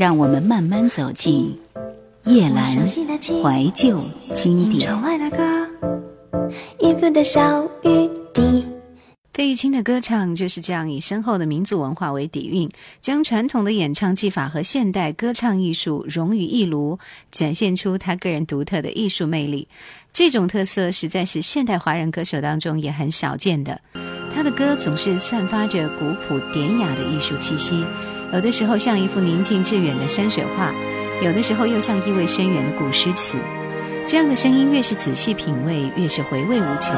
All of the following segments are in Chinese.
让我们慢慢走进叶阑怀旧经典。费玉清的歌唱就是这样，以深厚的民族文化为底蕴，将传统的演唱技法和现代歌唱艺术融于一炉，展现出他个人独特的艺术魅力。这种特色实在是现代华人歌手当中也很少见的。他的歌总是散发着古朴典雅的艺术气息，有的时候像一幅宁静致远的山水画，有的时候又像意味深远的古诗词。这样的声音越是仔细品味，越是回味无穷。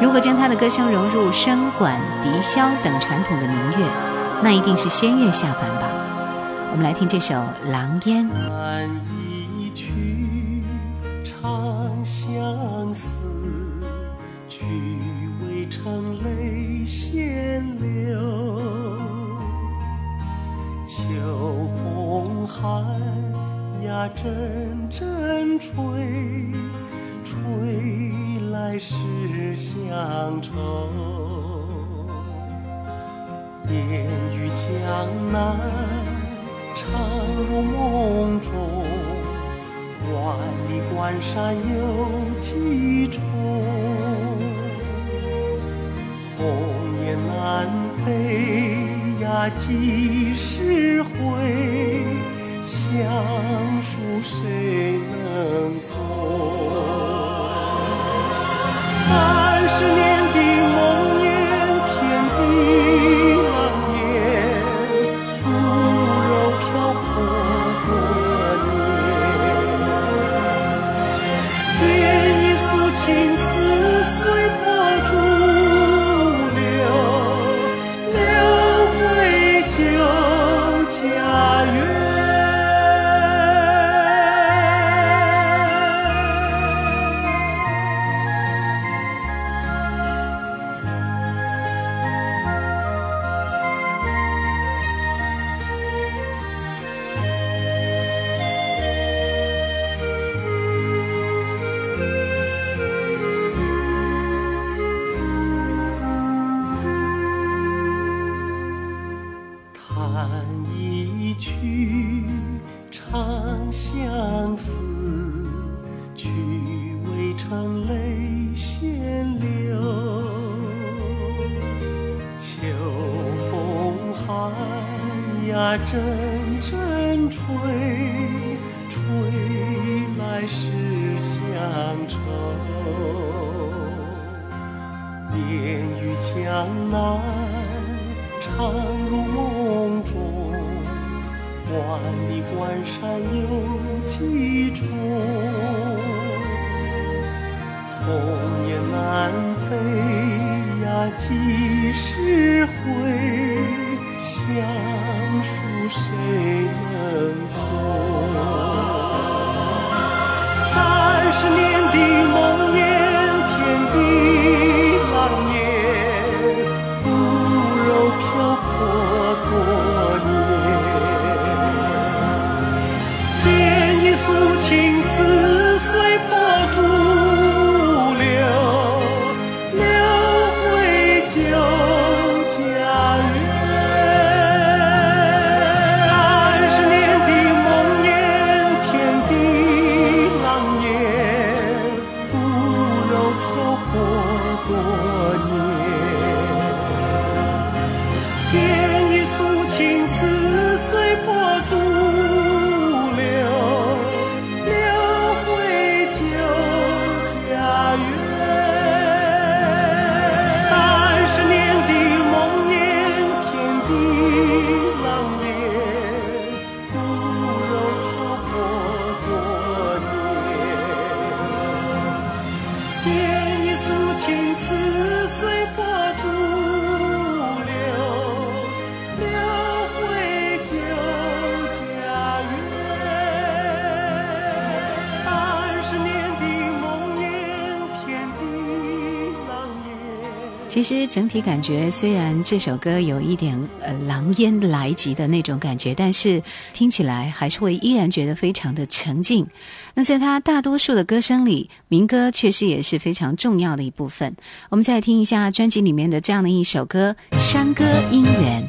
如果将他的歌声融入笙管、笛箫等传统的民乐，那一定是仙乐下凡吧。我们来听这首《狼烟》。难一曲长相思，去未成泪先流。秋风寒呀阵阵吹，吹来是乡愁。烟雨江南，常入梦中。万里关山有几重？红雁南飞呀几时回？几重？鸿雁南飞呀几时回？乡。谁能送？其实整体感觉，虽然这首歌有一点呃狼烟来袭的那种感觉，但是听起来还是会依然觉得非常的沉静。那在他大多数的歌声里，民歌确实也是非常重要的一部分。我们再听一下专辑里面的这样的一首歌《山歌姻缘》。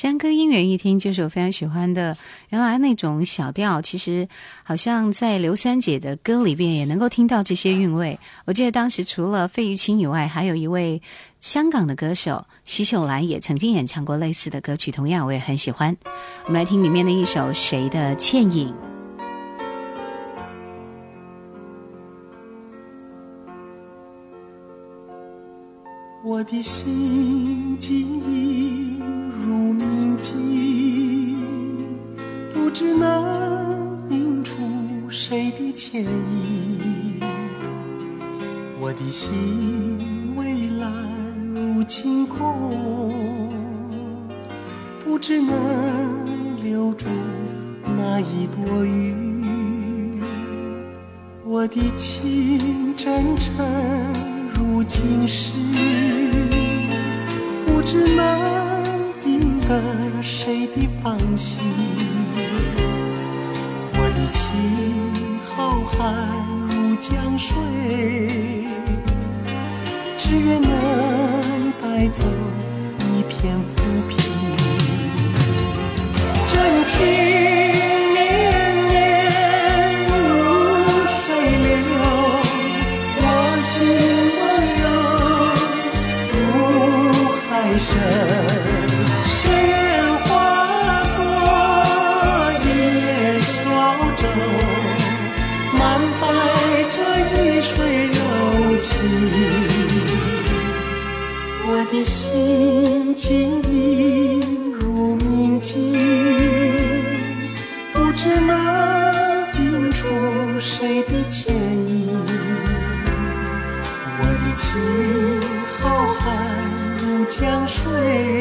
山歌音乐一听就是我非常喜欢的，原来那种小调，其实好像在刘三姐的歌里边也能够听到这些韵味。我记得当时除了费玉清以外，还有一位香港的歌手奚秀兰也曾经演唱过类似的歌曲，同样我也很喜欢。我们来听里面的一首《谁的倩影》。我的心静如不知能映出谁的倩影。我的心蔚蓝如晴空，不知能留住那一朵云。我的情真诚。如今时，不知能赢得谁的芳心。我的情浩瀚如江水，只愿能带走一片浮萍。真情。我的心晶莹如明镜，不知能映出谁的倩影。我的情浩瀚如江水。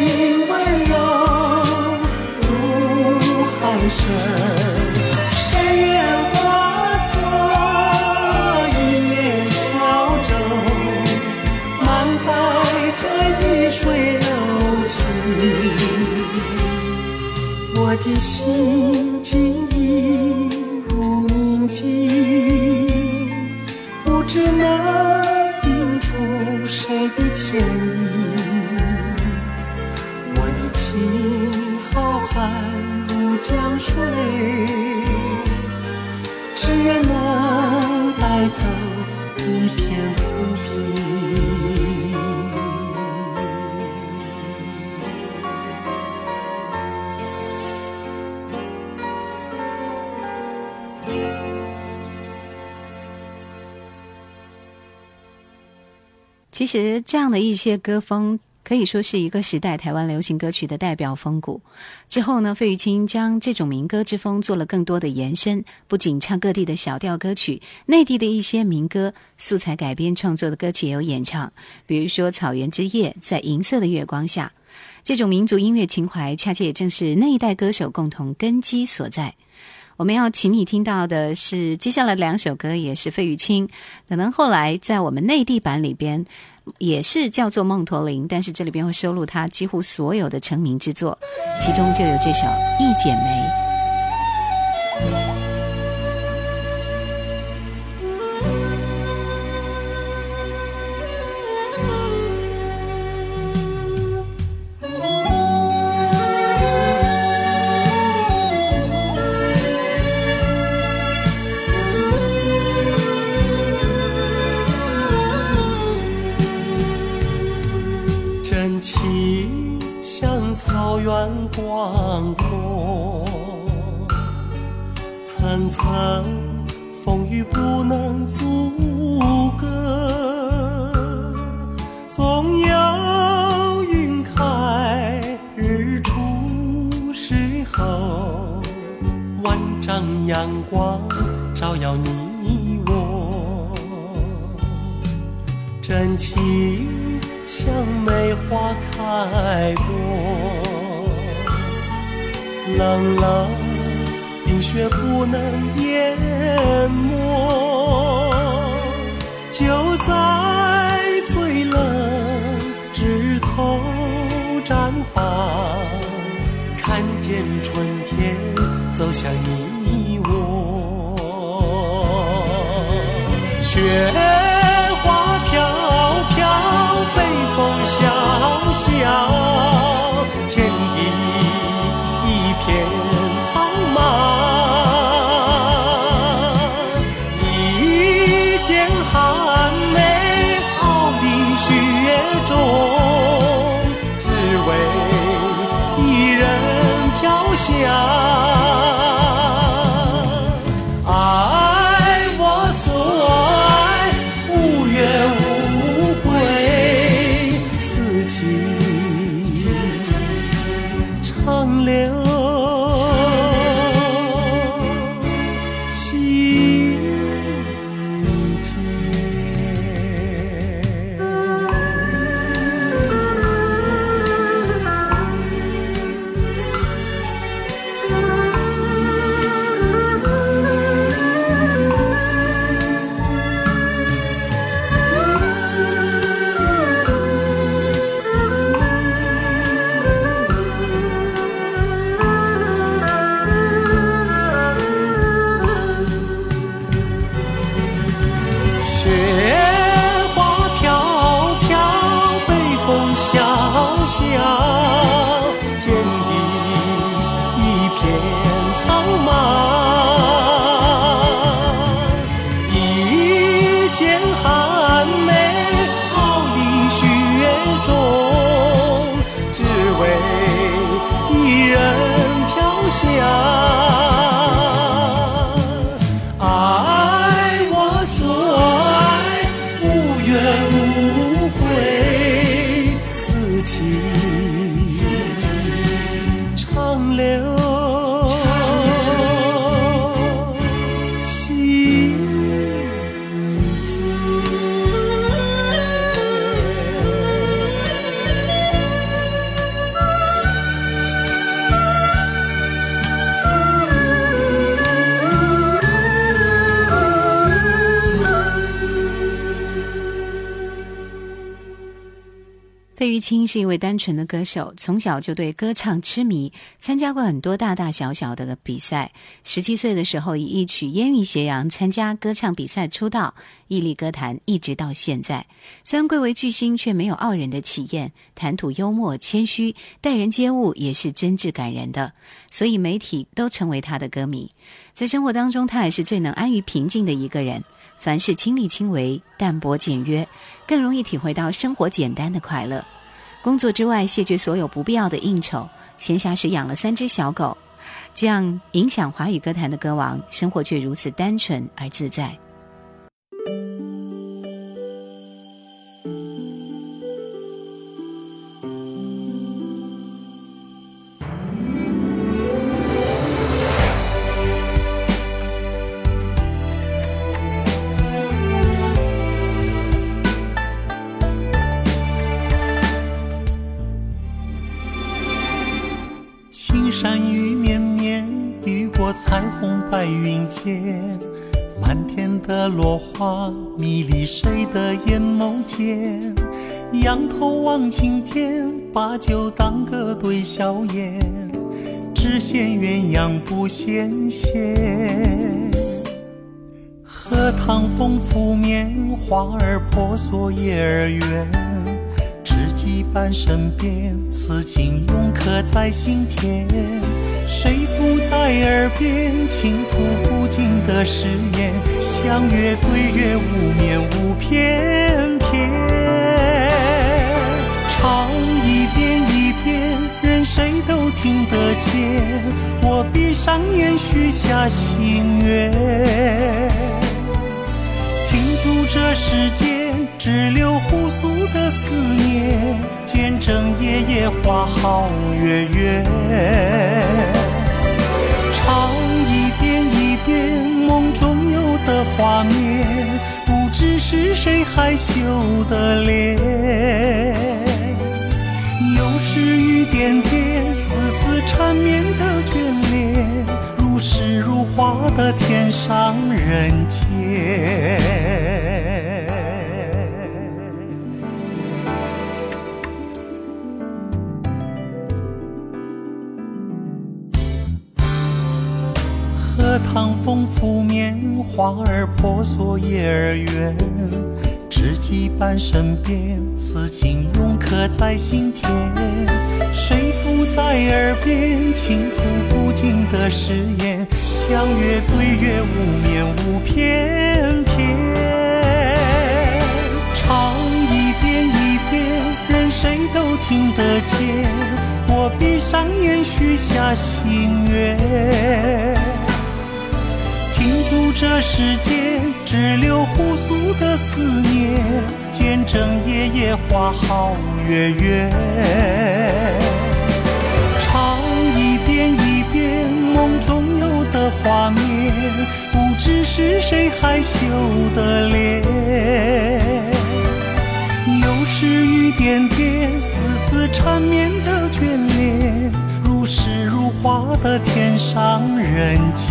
情温柔如海深谁愿化作一叶小舟满载着一水柔情我的心情一如宁静不知能映出谁的倩影江水，只愿能带走一片浮萍。其实，这样的一些歌风可以说是一个时代台湾流行歌曲的代表风骨。之后呢，费玉清将这种民歌之风做了更多的延伸，不仅唱各地的小调歌曲，内地的一些民歌素材改编创作的歌曲也有演唱。比如说《草原之夜》在银色的月光下，这种民族音乐情怀，恰恰也正是那一代歌手共同根基所在。我们要请你听到的是接下来两首歌，也是费玉清，可能后来在我们内地版里边也是叫做《梦驼铃》，但是这里边会收录他几乎所有的成名之作，其中就有这首《一剪梅》。时候，万丈阳光照耀你我，真情像梅花开过。冷冷冰雪不能淹没，就在最冷枝头绽放，看见春天走向你我。雪花飘飘，北风萧萧，是一位单纯的歌手，从小就对歌唱痴迷，参加过很多大大小小的比赛。十七岁的时候，以一曲《烟雨斜阳》参加歌唱比赛出道，屹立歌坛，一直到现在。虽然贵为巨星，却没有傲人的气焰，谈吐幽默、谦虚，待人接物也是真挚感人的，所以媒体都成为他的歌迷。在生活当中，他也是最能安于平静的一个人。凡事亲力亲为，淡泊简约，更容易体会到生活简单的快乐。工作之外，谢绝所有不必要的应酬，闲暇时养了三只小狗，这样影响华语歌坛的歌王，生活却如此单纯而自在。彩虹白云间，满天的落花迷离谁的眼眸间？仰头望青天，把酒当歌对笑颜，只羡鸳鸯不羡仙。荷塘风拂面，花儿婆娑叶儿圆。知己伴身边，此情永刻在心田。谁附在耳边，倾吐不尽的誓言。相约对月，无眠无翩翩。唱一遍一遍，任谁都听得见。我闭上眼，许下心愿。停住这世间，只留互诉的思念，见证夜夜花好月圆。唱一遍一遍梦中有的画面，不知是谁害羞的脸。又是雨点点，丝丝缠绵的眷恋，如诗如画的天上人间。荷塘风拂面，花儿婆娑叶儿圆。知己伴身边，此情永刻在心田。谁附在耳边，倾吐不尽的誓言。相约对月，无眠无翩翩。唱一遍一遍，任谁都听得见。我闭上眼，许下心愿。停住这世间，只留互诉的思念，见证夜夜花好月圆。唱一遍一遍梦中有的画面，不知是谁害羞的脸。又是雨点点，丝丝缠绵的眷恋，花的天上人间。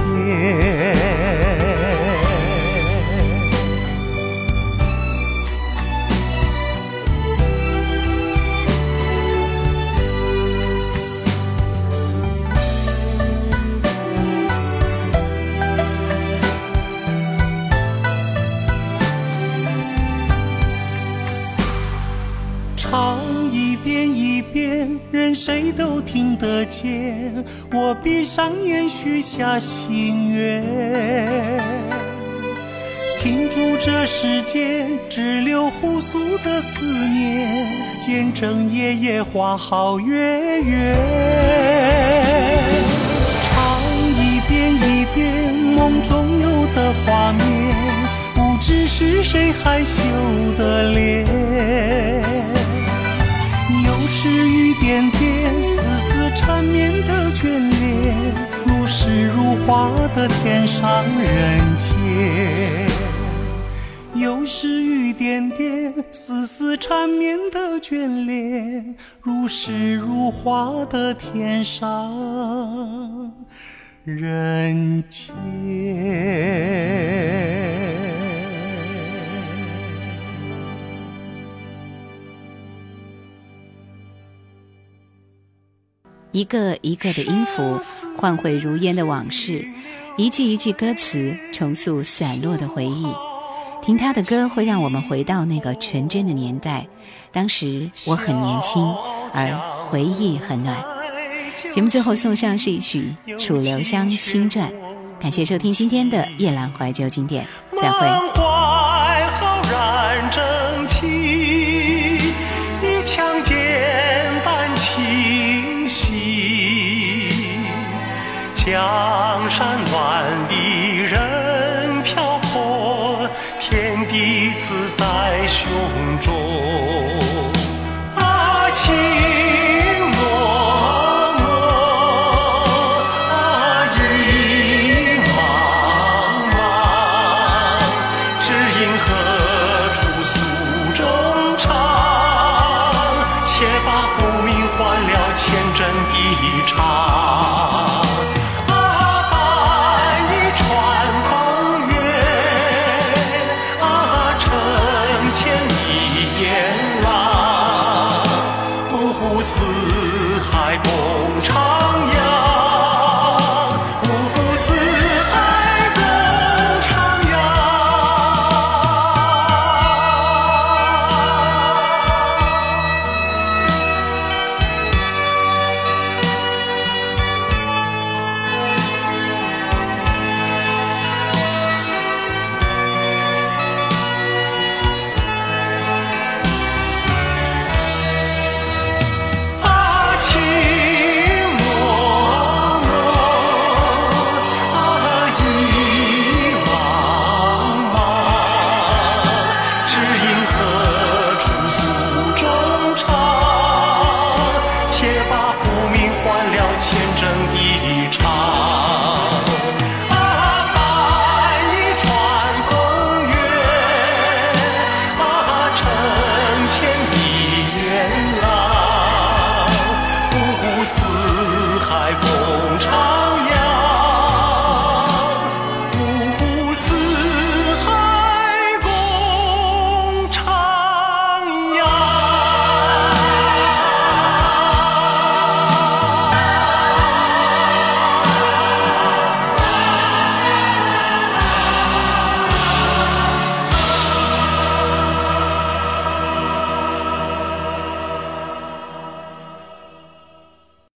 唱一遍一遍，任谁都听得见。我闭上眼许下心愿，停住这时间，只留互诉的思念，见证夜夜花好月圆。唱一遍一遍，梦中有的画面，不知是谁害羞的脸。点点丝丝缠绵的眷恋，如诗如画的天上人间。又是雨点点丝丝缠绵的眷恋，如诗如画的天上人间。一个一个的音符，唤回如烟的往事；一句一句歌词，重塑散落的回忆。听他的歌，会让我们回到那个纯真的年代。当时我很年轻，而回忆很暖。节目最后送上是一曲《楚留香新传》。感谢收听今天的夜阑怀旧经典，再会。四海共徜徉。